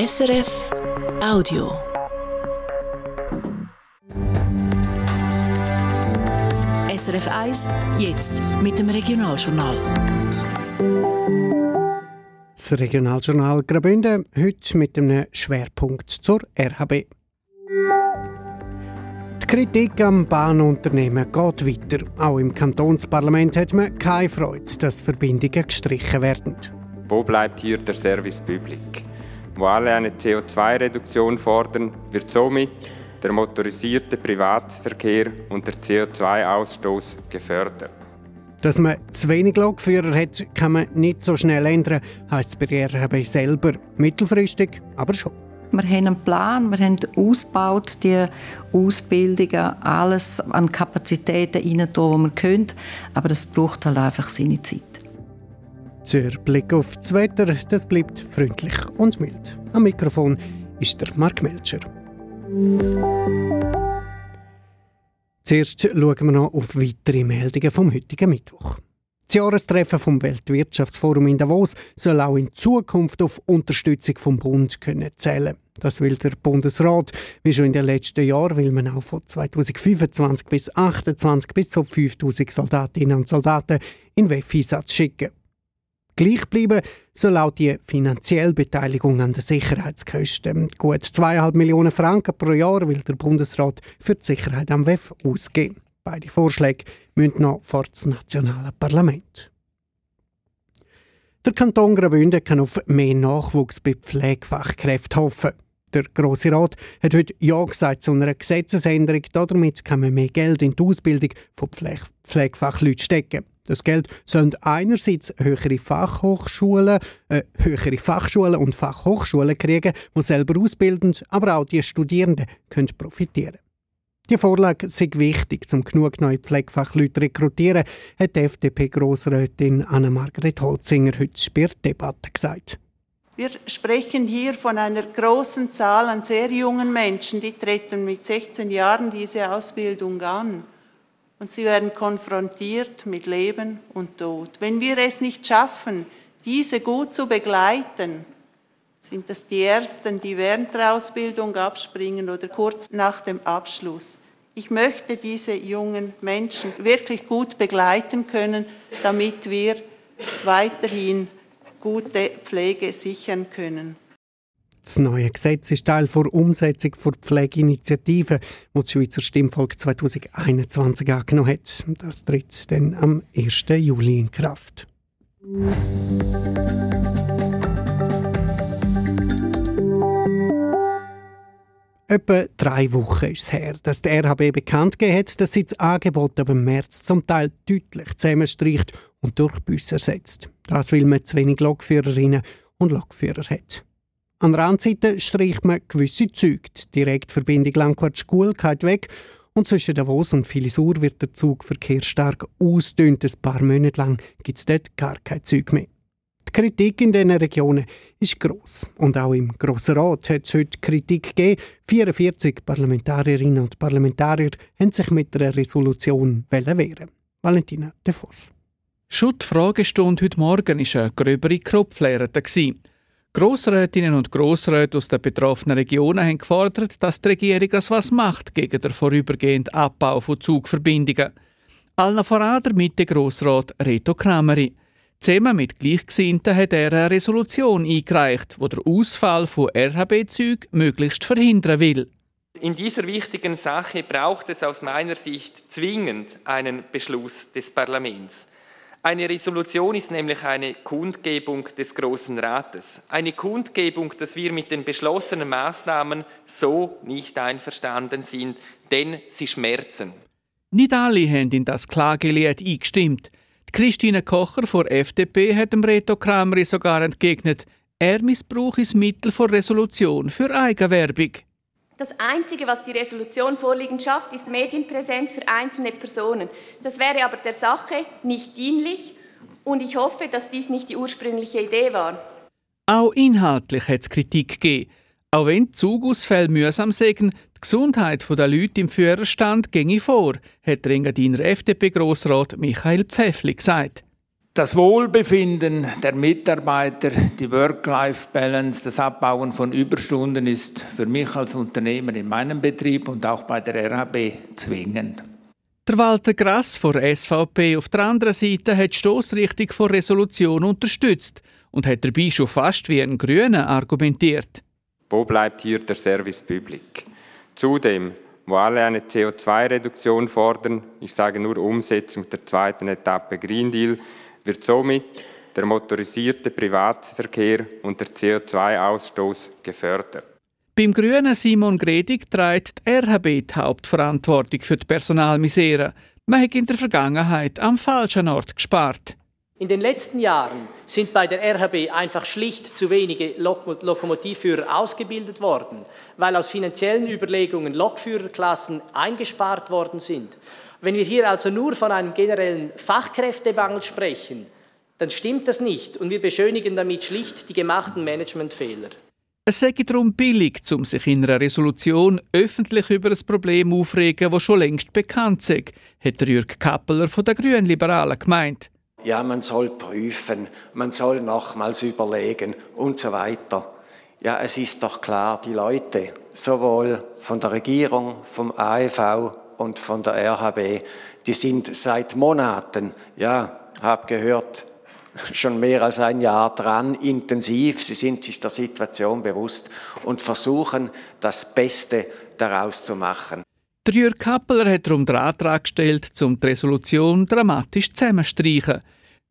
SRF Audio. SRF 1, jetzt mit dem Regionaljournal. Das Regionaljournal Graubünden heute mit einem Schwerpunkt zur RHB. Die Kritik am Bahnunternehmen geht weiter. Auch im Kantonsparlament hat man keine Freude, dass Verbindungen gestrichen werden. Wo bleibt hier der Service Public? Wo alle eine CO2-Reduktion fordern, wird somit der motorisierte Privatverkehr und der CO2-Ausstoß gefördert. Dass man zu wenig Lokführer hat, kann man nicht so schnell ändern, heisst es bei RHB selber. Mittelfristig aber schon. Wir haben einen Plan, wir haben ausgebaut, die Ausbildungen, alles an Kapazitäten rein, wo wir können. Aber das braucht halt einfach seine Zeit. Der Blick auf das Wetter, das bleibt freundlich und mild. Am Mikrofon ist der Mark Melcher. Zuerst schauen wir noch auf weitere Meldungen vom heutigen Mittwoch. Das Jahrestreffen vom Weltwirtschaftsforum in Davos soll auch in Zukunft auf Unterstützung vom Bund können zählen. Das will der Bundesrat. Wie schon in den letzten Jahren will man auch von 2025 bis 2028 bis zu 5000 Soldatinnen und Soldaten in WEF-Einsatz schicken. Gleich bleiben soll auch die finanzielle Beteiligung an den Sicherheitskosten. Gut 2,5 Millionen Franken pro Jahr will der Bundesrat für die Sicherheit am WEF ausgeben. Beide Vorschläge müssen noch vor das nationale Parlament. Der Kanton Graubünden kann auf mehr Nachwuchs bei Pflegefachkräften hoffen. Der Grosse Rat hat heute Ja gesagt zu einer Gesetzesänderung. Damit kann man mehr Geld in die Ausbildung von Pflege Pflegefachleuten stecken. Das Geld sollen einerseits höhere Fachhochschulen, äh, höhere Fachschulen und Fachhochschulen kriegen, die selber ausbilden, aber auch die Studierenden können profitieren. Die Vorlage ist wichtig, um genug neue Pflegefachleute zu rekrutieren, hat die FDP-Grossrätin Anna-Margret Holzinger heute bei der Debatte gesagt. Wir sprechen hier von einer großen Zahl an sehr jungen Menschen, die treten mit 16 Jahren diese Ausbildung an und sie werden konfrontiert mit Leben und Tod. Wenn wir es nicht schaffen, diese gut zu begleiten, sind das die Ersten, die während der Ausbildung abspringen oder kurz nach dem Abschluss. Ich möchte diese jungen Menschen wirklich gut begleiten können, damit wir weiterhin gute Pflege sichern können. Das neue Gesetz ist Teil der Umsetzung der Pflegeinitiative, die das Schweizer Stimmvolk 2021 angenommen hat. Das tritt dann am 1. Juli in Kraft. Etwa drei Wochen ist es her, dass der RHB bekannt hat, dass sie das Angebot ab März zum Teil deutlich zusammenstreicht und durch Bus ersetzt. Das, weil man zu wenig Lokführerinnen und Lokführer hat. An der Randseite streicht man gewisse Züge. Die Direktverbindung Langquart-Schule geht weg und zwischen Davos und Filisur wird der Zugverkehr stark ausdünnt. Ein paar Monate lang gibt es dort gar kein Zug mehr. Die Kritik in diesen Regionen ist gross. Und auch im Grossen Rat hat es heute Kritik gegeben. 44 Parlamentarierinnen und Parlamentarier haben sich mit einer Resolution wehren. Valentina De Voss. Schon die Fragestunde heute Morgen war eine gröbere Kropflehre. Grossrätinnen und Grossräte aus den betroffenen Regionen haben gefordert, dass die Regierung etwas macht gegen den vorübergehenden Abbau von Zugverbindungen. Allen voran der Mitte-Grossrat Reto Krameri. Zusammen mit Gleichgesinnten hat er eine Resolution eingereicht, wo der Ausfall von RHB-Zügen möglichst verhindern will. In dieser wichtigen Sache braucht es aus meiner Sicht zwingend einen Beschluss des Parlaments. Eine Resolution ist nämlich eine Kundgebung des Großen Rates. Eine Kundgebung, dass wir mit den beschlossenen Maßnahmen so nicht einverstanden sind, denn sie schmerzen. Nicht alle haben in das Klagelied eingestimmt. Christine Kocher von FDP hat dem Reto Kramri sogar entgegnet, er missbrauche das Mittel vor Resolution für Eigenwerbung. Das Einzige, was die Resolution vorliegend schafft, ist Medienpräsenz für einzelne Personen. Das wäre aber der Sache nicht dienlich und ich hoffe, dass dies nicht die ursprüngliche Idee war. Auch inhaltlich hat es Kritik gegeben. Auch wenn Zugausfälle mühsam sägen, die Gesundheit der Leute im Führerstand ginge vor, hat der Engadiner FDP-Grossrat Michael Pfäffli gesagt. Das Wohlbefinden der Mitarbeiter, die Work-Life-Balance, das Abbauen von Überstunden ist für mich als Unternehmer in meinem Betrieb und auch bei der RHB zwingend. Der Walter Grass von SVP auf der anderen Seite hat die Stossrichtung von Resolution unterstützt und hat dabei schon fast wie ein Grüner argumentiert. Wo bleibt hier der Service Public? Zudem, wo alle eine CO2-Reduktion fordern, ich sage nur Umsetzung der zweiten Etappe Green Deal, wird somit der motorisierte Privatverkehr und der CO2-Ausstoß gefördert. Beim grünen Simon Gredig trägt die RHB die Hauptverantwortung für die Personalmisere. Man hat in der Vergangenheit am falschen Ort gespart. In den letzten Jahren sind bei der RHB einfach schlicht zu wenige Lok Lokomotivführer ausgebildet worden, weil aus finanziellen Überlegungen Lokführerklassen eingespart worden sind. Wenn wir hier also nur von einem generellen Fachkräftemangel sprechen, dann stimmt das nicht und wir beschönigen damit schlicht die gemachten Managementfehler. Es sei darum billig, um sich in einer Resolution öffentlich über ein Problem aufregen, das schon längst bekannt ist, hat Jürg Kappeler von den Grünliberalen gemeint. Ja, man soll prüfen, man soll nochmals überlegen und so weiter. Ja, es ist doch klar, die Leute, sowohl von der Regierung, vom AEV und von der RHB, die sind seit Monaten, ja, habe gehört, schon mehr als ein Jahr dran, intensiv. Sie sind sich der Situation bewusst und versuchen, das Beste daraus zu machen. Der Jürg Kappeler hat darum den Antrag gestellt, um die Resolution dramatisch zusammenzustreichen.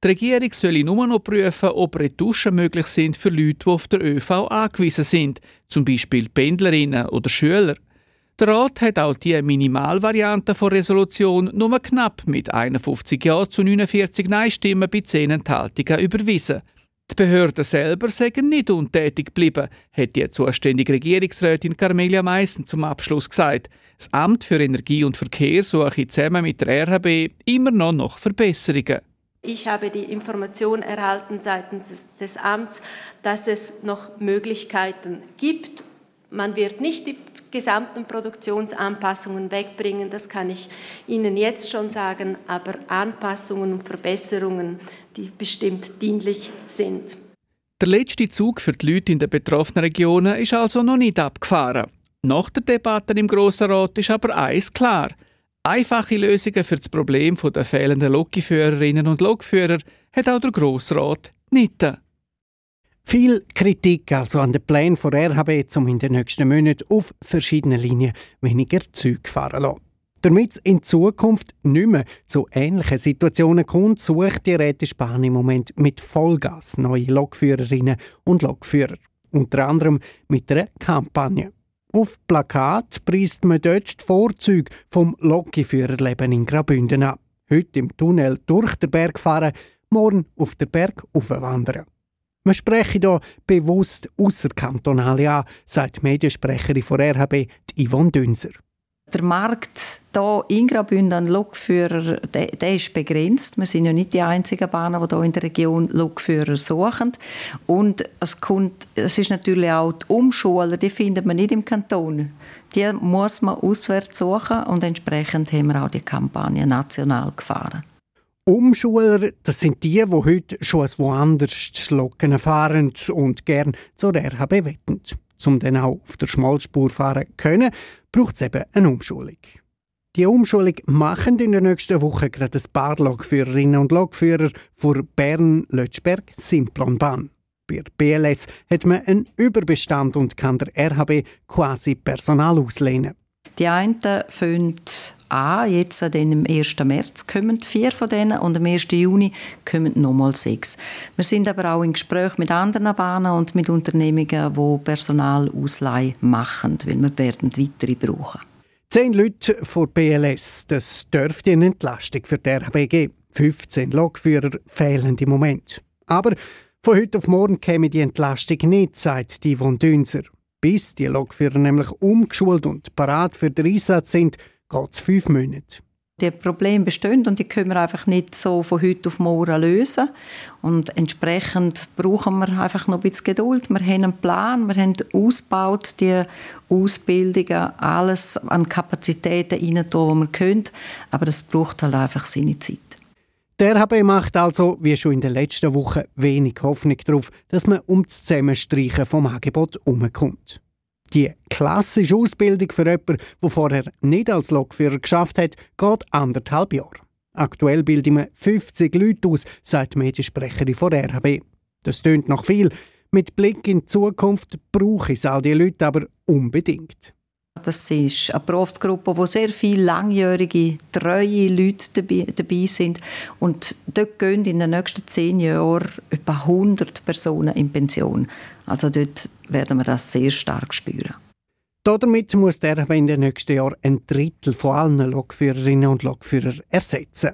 Die Regierung soll nur noch prüfen, ob Retuschen möglich sind für Leute, die auf der ÖV angewiesen sind, zum Beispiel Pendlerinnen oder Schüler. Der Rat hat auch die Minimalvariante von Resolution nur knapp mit 51 Ja zu 49 Nein-Stimmen bei 10 Enthaltungen überwiesen. Die Behörden selber sagen nicht untätig geblieben, hat die zuständige Regierungsrätin Carmelia Meissen zum Abschluss gesagt. Das Amt für Energie und Verkehr suche zusammen mit der RHB immer noch nach Verbesserungen. Ich habe die Information erhalten seitens des, des Amts, dass es noch Möglichkeiten gibt. Man wird nicht die gesamten Produktionsanpassungen wegbringen, das kann ich Ihnen jetzt schon sagen, aber Anpassungen und Verbesserungen, die bestimmt dienlich sind. Der letzte Zug für die Leute in den betroffenen Regionen ist also noch nicht abgefahren. Nach der Debatte im Grossen Rat ist aber eins klar. Einfache Lösungen für das Problem der fehlenden Lokführerinnen und Lokführer hat auch der Grossrat nicht. Viel Kritik also an den Plänen von RHB, um in den nächsten Monaten auf verschiedenen Linien weniger Züge fahren lassen. Damit es in Zukunft nicht mehr zu ähnlichen Situationen kommt, sucht die Rätespahn im Moment mit Vollgas neue Lokführerinnen und Lokführer. Unter anderem mit einer Kampagne. Auf Plakat preist man dort die Vorzüge vom Lokführerleben in Graubünden an. Heute im Tunnel durch den Berg fahren, morgen auf den Berg aufwandern. Wir sprechen hier bewusst außerkantonale an, sagt die Mediensprecherin von RHB, Yvonne Dünser. Der Markt hier in Graubünden an Lokführer, der, der, ist begrenzt. Wir sind ja nicht die einzigen Bahnen, die hier in der Region Lokführer suchen. Und es, kommt, es ist natürlich auch die Umschuler, die findet man nicht im Kanton. Die muss man auswärts suchen und entsprechend haben wir auch die Kampagne national gefahren. Umschuler, das sind die, die heute schon woanders Locken fahren und gern zur RHB wetten. Um dann auch auf der Schmalspur fahren zu können, braucht es eben eine Umschulung. Die Umschulung machen in der nächsten Woche gerade ein paar Lokführerinnen und Lokführer vor Bern, Lötschberg, Simplonbahn. Bei BLS hat man einen Überbestand und kann der RHB quasi Personal auslehnen. Die einen fangen an, jetzt am 1. März kommen vier von denen und am 1. Juni kommen nochmal sechs. Wir sind aber auch in Gespräch mit anderen Bahnen und mit Unternehmungen, die Personalausleihe machen, weil wir werden weitere brauchen. Zehn Leute vor BLS, das dürfte eine Entlastung für die geben. 15 Lokführer fehlen im Moment. Aber von heute auf morgen käme die Entlastung nicht, sagt die Yvonne Dünser. Bis die Lokführer nämlich umgeschult und parat für den Einsatz sind, geht es fünf Monate. Die Probleme bestehen und die können wir einfach nicht so von heute auf morgen lösen. Und entsprechend brauchen wir einfach noch ein bisschen Geduld. Wir haben einen Plan, wir haben ausgebaut, die Ausbildungen, alles an Kapazitäten rein, die wir können. Aber das braucht halt einfach seine Zeit. Der RHB macht also, wie schon in den letzten Wochen, wenig Hoffnung darauf, dass man um das Zusammenstreichen vom Angebot umkommt. Die klassische Ausbildung für jemanden, der vorher nicht als Lokführer geschafft hat, geht anderthalb Jahre. Aktuell bilden wir 50 Leute aus, sagt die Mediensprecherin von RHB. Das tönt noch viel. Mit Blick in die Zukunft brauche ich all diese Leute aber unbedingt. Das ist eine Berufsgruppe, wo sehr viele langjährige, treue Leute dabei, dabei, sind. Und dort gehen in den nächsten zehn Jahren etwa 100 Personen in Pension. Also dort werden wir das sehr stark spüren. Damit muss der in den nächsten Jahren ein Drittel von allen Lokführerinnen und Lokführer ersetzen.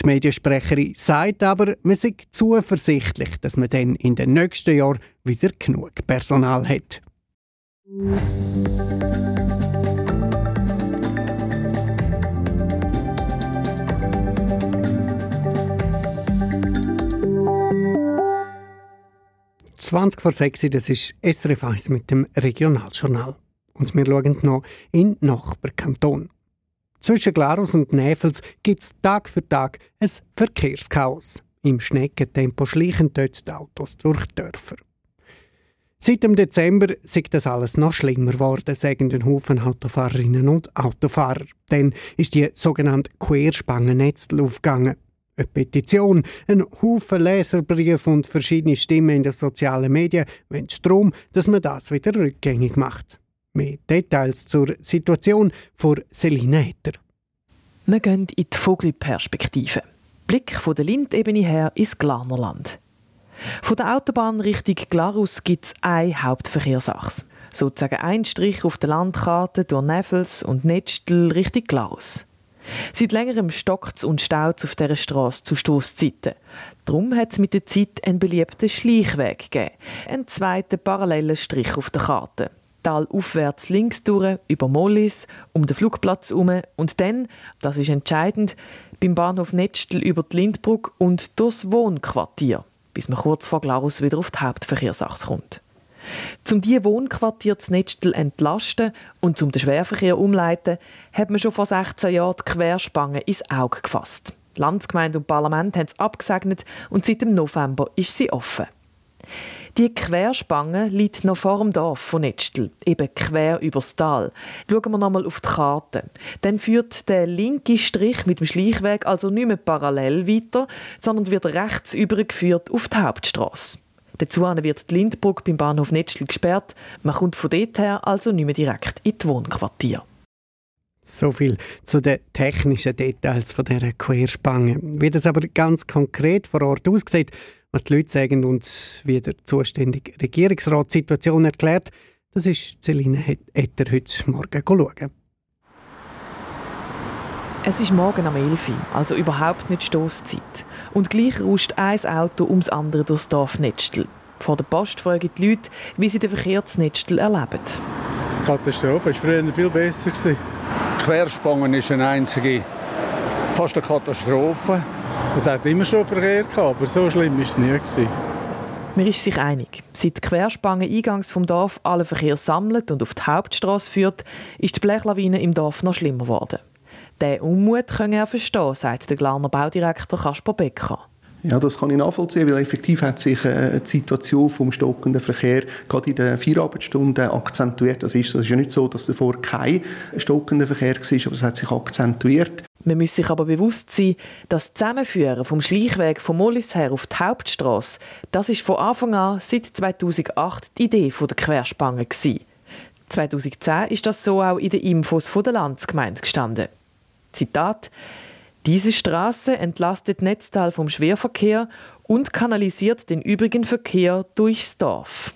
Die Mediensprecherin sagt aber, man sei zuversichtlich, dass man dann in den nächsten Jahren wieder genug Personal hat. «20 vor 6 das ist SRF 1 mit dem Regionaljournal. Und wir schauen noch in Nachbarkanton. Zwischen Glarus und Näfels gibt es Tag für Tag ein Verkehrschaos. Im Schneckentempo schleichen dort die Autos durch die Dörfer. Seit dem Dezember ist das alles noch schlimmer geworden, sagen den Haufen Autofahrerinnen und Autofahrer. Dann ist die sogenannte Querspangennetzl aufgegangen. Eine Petition, ein Haufen Leserbriefe und verschiedene Stimmen in den sozialen Medien wünschen darum, dass man das wieder rückgängig macht. Mehr Details zur Situation von Selina Etter. Wir gehen in die Vogelperspektive. Blick von der Lindebene her ins Glarnerland. Von der Autobahn Richtung Glarus gibt es eine Hauptverkehrsachse. Sozusagen ein Strich auf der Landkarte durch Nevels und Netzstel Richtung Glarus. Seit längerem stockt und staut auf dieser Straße zu Stoßzeiten. Darum hat es mit der Zeit einen beliebten Schleichweg gegeben. Einen zweiten parallelen Strich auf der Karte. Tal aufwärts links durch, über Mollis, um den Flugplatz herum und dann, das ist entscheidend, beim Bahnhof Netzstel über die Lindbrücke und durchs Wohnquartier, bis man kurz vor Glarus wieder auf die Hauptverkehrsachse kommt. Um diese Wohnquartier zu Netzstel entlasten und zum den Schwerverkehr umleiten, hat man schon vor 16 Jahren die Querspange ins Auge gefasst. Landsgemeinde und Parlament haben es abgesegnet und seit dem November ist sie offen. Die Querspange liegt noch vor dem Dorf von Netzstel, eben quer übers Tal. Schauen wir nochmal auf die Karte. Dann führt der linke Strich mit dem Schleichweg also nicht mehr parallel weiter, sondern wird rechts übergeführt auf die Hauptstraße. Dazu wird die Lindbrücke beim Bahnhof Netzstel gesperrt. Man kommt von dort her also nicht mehr direkt in die Wohnquartier. So viel zu den technischen Details von dieser Querspange. Wie das aber ganz konkret vor Ort aussieht, was die Leute sagen und wie der zuständige Regierungsrat die Situation erklärt, das ist Celine Etter heute Morgen schauen. Es ist morgen am 11 Uhr, also überhaupt nicht Stoßzeit. Und gleich rauscht ein Auto ums andere durchs Dorf Netzstel. Vor der Post fragen die Leute, wie sie den Verkehr zu Netzstel erleben. Katastrophe, es war früher viel besser. Die Querspangen ist eine einzige, fast eine Katastrophe. Es hat immer schon Verkehr gehabt, aber so schlimm war es nie. Man ist sich einig. Seit die Querspange eingangs vom Dorf alle Verkehr sammelt und auf die Hauptstraße führt, ist die Blechlawine im Dorf noch schlimmer geworden. Den Unmut können er verstehen, sagt der Glarner Baudirektor Kasper Becker. Ja, das kann ich nachvollziehen, weil effektiv hat sich äh, die Situation vom stockenden Verkehr gerade in den Feierabendstunden akzentuiert. Das ist, das ist ja nicht so, dass davor kein stockender Verkehr war, aber es hat sich akzentuiert. Man muss sich aber bewusst sein, dass das Zusammenführen vom Schleichweg von Mollis her auf die Hauptstraße, das ist von Anfang an seit 2008 die Idee der Querspange gewesen. 2010 ist das so auch in den Infos der Landsgemeinde gestanden. Zitat diese Straße entlastet Netztal vom Schwerverkehr und kanalisiert den übrigen Verkehr durchs Dorf.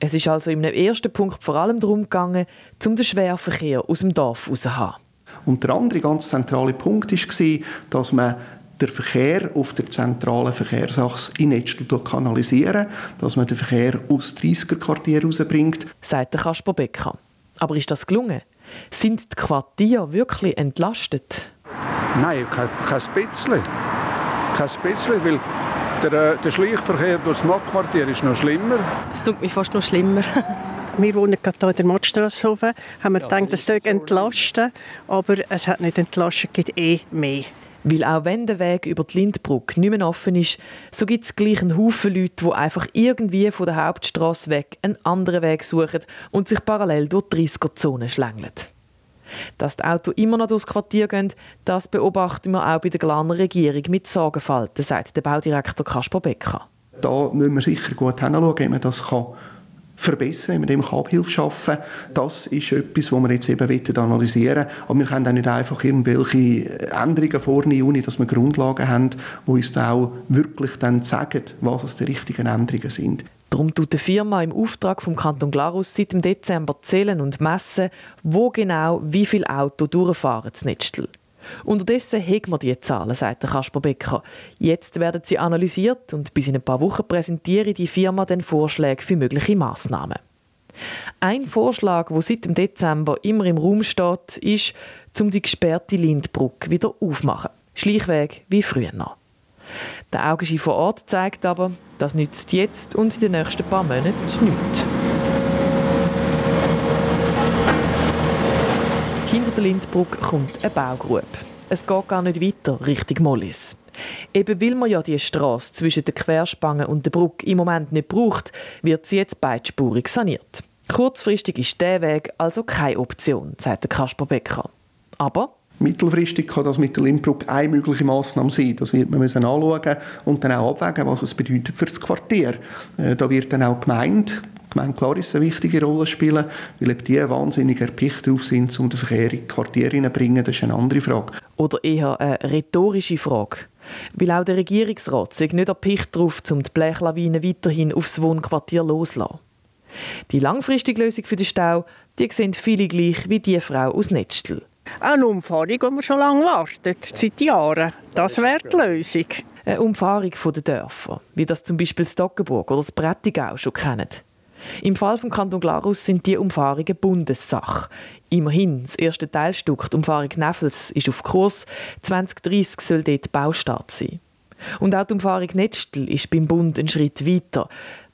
Es ist also im ersten Punkt vor allem darum gegangen, um den Schwerverkehr aus dem Dorf herauszuhaben. Und der andere ganz zentrale Punkt war, dass man den Verkehr auf der zentralen Verkehrsachse in Netzstel kanalisieren, dass man den Verkehr aus 30er Quartier rausbringt. Sagt Kasper Becker. Aber ist das gelungen? Sind die Quartiere wirklich entlastet? Nein, kein, kein bisschen. Kein bisschen, weil der, äh, der Schleichverkehr durch das Mockquartier ist noch schlimmer. Es tut mich fast noch schlimmer. Wir wohnen gerade hier in der Mattstrasse oben. Haben wir ja, gedacht, das entlasten, aber es hat nicht entlastet, es gibt eh mehr. Weil auch wenn der Weg über die Lindbrücke nicht mehr offen ist, so gibt es gleich einen Haufen Leute, die einfach irgendwie von der Hauptstrasse weg einen anderen Weg suchen und sich parallel durch die 30er-Zone schlängeln. Dass die Autos immer noch durchs Quartier gehen, das beobachten wir auch bei der Glaner Regierung mit Sorgenfalten, sagt der Baudirektor Kaspar Becker. Da müssen wir sicher gut hinschauen, wie man das kann verbessern, mit dem Abhilfe schaffen. Das ist etwas, was wir jetzt eben analysieren wollen. Aber wir können auch nicht einfach irgendwelche Änderungen vornehmen, ohne dass wir Grundlagen haben, die uns dann auch wirklich dann sagen, was die richtigen Änderungen sind. Darum tut die Firma im Auftrag vom Kanton Glarus seit dem Dezember zählen und messen, wo genau wie viele Autos durchfahren zu Netzstel. Unterdessen hegen wir diese Zahlen, sagt Kasper Becker. Jetzt werden sie analysiert und bis in ein paar Wochen präsentiere die Firma den Vorschläge für mögliche Maßnahmen. Ein Vorschlag, der seit dem Dezember immer im Raum steht, ist, um die gesperrte Lindbrücke wieder aufzumachen. Schleichweg wie früher noch. Der Augenschein vor Ort zeigt aber, das nützt jetzt und in den nächsten paar Monaten nichts. Der Lindbrücke kommt eine Baugrube. Es geht gar nicht weiter Richtung Mollis. Eben weil man ja die Straße zwischen der Querspange und der Brücke im Moment nicht braucht, wird sie jetzt beidspurig saniert. Kurzfristig ist der Weg also keine Option, sagt Kasper Becker. Aber Mittelfristig kann das mit der Lindbrücke eine mögliche Maßnahme sein. Das wird man müssen anschauen und dann auch abwägen, was es bedeutet für das Quartier. Äh, da wird dann auch gemeint, Gemeinde Klaris eine wichtige Rolle spielen, weil eben die wahnsinnig erpicht darauf sind, um den Verkehr in die Quartiere zu bringen. Das ist eine andere Frage. Oder eher eine rhetorische Frage. Weil auch der Regierungsrat sich nicht erpicht darauf, um die Blechlawine weiterhin aufs Wohnquartier loszulassen. Die langfristige Lösung für den Stau, die sehen viele gleich wie die Frau aus Netzstel. Eine Umfahrung, die wir schon lange warten, seit Jahren. Das wäre die Lösung. Eine Umfahrung der Dörfer, wie das zum Beispiel Stockenburg oder das Brettigau schon kennen. Im Fall vom Kanton Glarus sind die Umfahrungen Bundessache. Immerhin, das erste Teilstück, die Umfahrung Neffels, ist auf Kurs. 2030 soll dort Baustart sein. Und auch die Umfahrung Netzstel ist beim Bund ein Schritt weiter.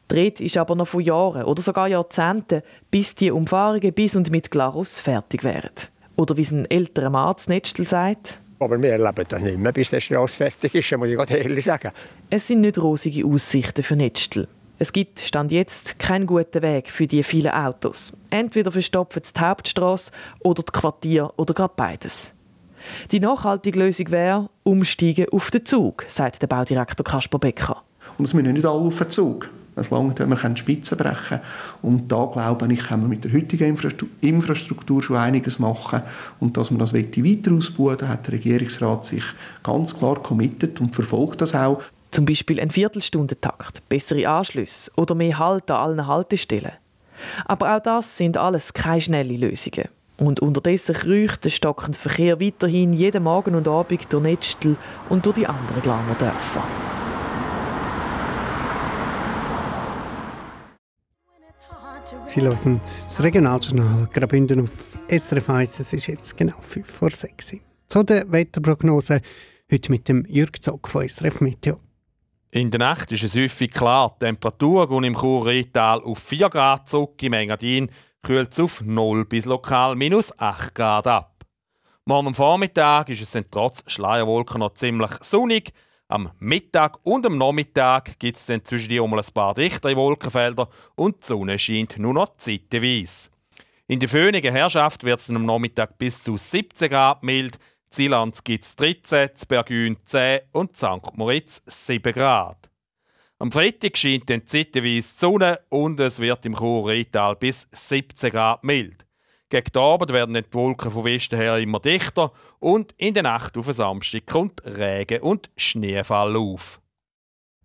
Dreht ist aber noch von Jahren oder sogar Jahrzehnten, bis die Umfahrungen bis und mit Glarus fertig wären. Oder wie es ein älterer Mann zu Netzstel sagt. Aber wir erleben das nicht mehr, bis das Straße fertig ist, muss ich ehrlich sagen. Es sind nicht rosige Aussichten für Netzstel. Es gibt, Stand jetzt, keinen guten Weg für die vielen Autos. Entweder verstopfen sie die Hauptstrasse oder die Quartier oder gerade beides. Die nachhaltige Lösung wäre, umsteigen auf den Zug, sagt der Baudirektor Kasper Becker. Und es müssen nicht alle auf den Zug. Es langt, wenn wir Spitzen brechen können. Und da glaube ich, können wir mit der heutigen Infrastruktur schon einiges machen. Und dass man das weiter ausbauen da hat der Regierungsrat sich ganz klar committed und verfolgt das auch. Zum Beispiel ein Viertelstundentakt, bessere Anschlüsse oder mehr Halt an allen Haltestellen. Aber auch das sind alles keine schnellen Lösungen. Und unterdessen kreucht der stockende Verkehr weiterhin jeden Morgen und Abend durch Netzstel und durch die anderen Glaner Dörfer. Sie hören das Regionaljournal Graubünden auf SRF 1. Es ist jetzt genau 5 vor 6 Zu der Wetterprognose heute mit dem Jürg Zock von SRF Meteo. In der Nacht ist es häufig klar. Die Temperatur geht im Chur-Rheintal auf 4 Grad zurück, im Engadin kühlt es auf 0 bis lokal minus 8 Grad ab. Morgen am Vormittag ist es dann trotz Schleierwolken noch ziemlich sonnig. Am Mittag und am Nachmittag gibt es dann zwischen die um ein paar dichtere Wolkenfelder und die Sonne scheint nur noch zeitweise. In der föhnigen Herrschaft wird es am Nachmittag bis zu 17 Grad mild, Zielanz gibt es 13, Bergün 10 und St. Moritz 7 Grad. Am Freitag scheint dann zeitweise die Sonne und es wird im Chur-Rheintal bis 17 Grad mild. Gegen den Abend werden die Wolken von Westen her immer dichter und in der Nacht auf den Samstag kommt Regen und Schneefall auf.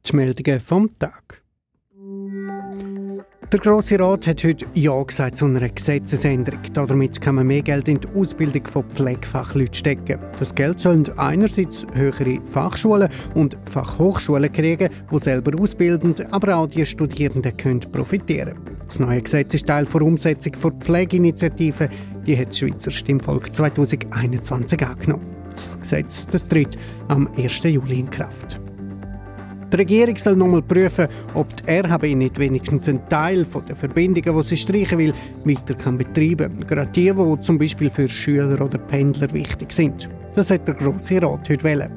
Die Meldungen vom Tag. Der Grosse Rat hat heute Ja gesagt zu einer Gesetzesänderung. Damit kann man mehr Geld in die Ausbildung von Pflegefachleuten stecken. Das Geld sollen einerseits höhere Fachschulen und Fachhochschulen kriegen, die selber ausbilden, aber auch die Studierenden können profitieren. Das neue Gesetz ist Teil der Umsetzung der Pflegeinitiative. Die hat das Schweizer Stimmvolk 2021 angenommen. Das Gesetz das tritt am 1. Juli in Kraft. Die Regierung soll nochmal prüfen, ob die RHB nicht wenigstens einen Teil der Verbindungen, die sie streichen will, weiter kann betreiben kann. Gerade die, die zum Beispiel für Schüler oder Pendler wichtig sind. Das hat der Grosse Rat heute wollen.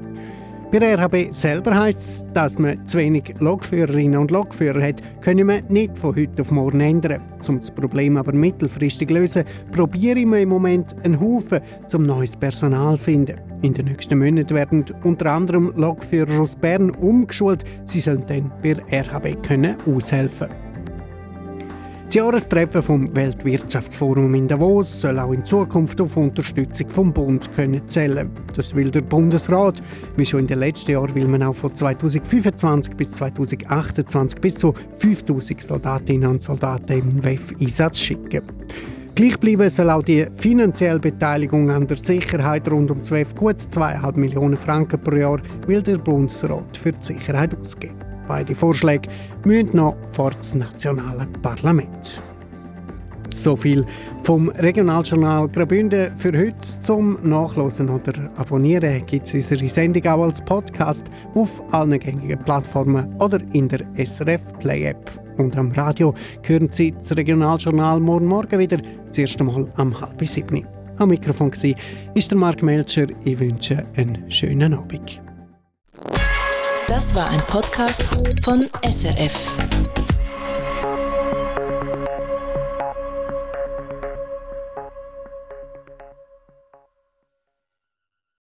Bei der RHB selber heisst es, dass man zu wenig Lokführerinnen und Lokführer hat, können wir nicht von heute auf morgen ändern. Um das Problem aber mittelfristig zu lösen, probieren wir im Moment einen Haufen, um neues Personal zu finden. In den nächsten Monaten werden unter anderem Lokführer aus Bern umgeschult. Sie sollen dann bei RHB können aushelfen das Jahrestreffen vom Weltwirtschaftsforum in Davos soll auch in Zukunft auf Unterstützung vom Bund können zählen. Das will der Bundesrat. Wie schon in den letzten Jahren will man auch von 2025 bis 2028 bis zu 5000 Soldatinnen und Soldaten im WEF-Einsatz schicken. Gleich bleiben soll auch die finanzielle Beteiligung an der Sicherheit rund um 12 gut 2,5 Millionen Franken pro Jahr will der Bundesrat für die Sicherheit ausgeben. Beide Vorschläge müssen noch vor das nationale Parlament. So viel vom Regionaljournal Graubünden für heute. Zum Nachlesen oder Abonnieren gibt es unsere Sendung auch als Podcast auf allen gängigen Plattformen oder in der SRF Play App. Und am Radio hören Sie das Regionaljournal morgen Morgen wieder, das erste Mal am halb sieben. Am Mikrofon war ist der Mark Melcher. Ich wünsche einen schönen Abend. Das war ein Podcast von SRF.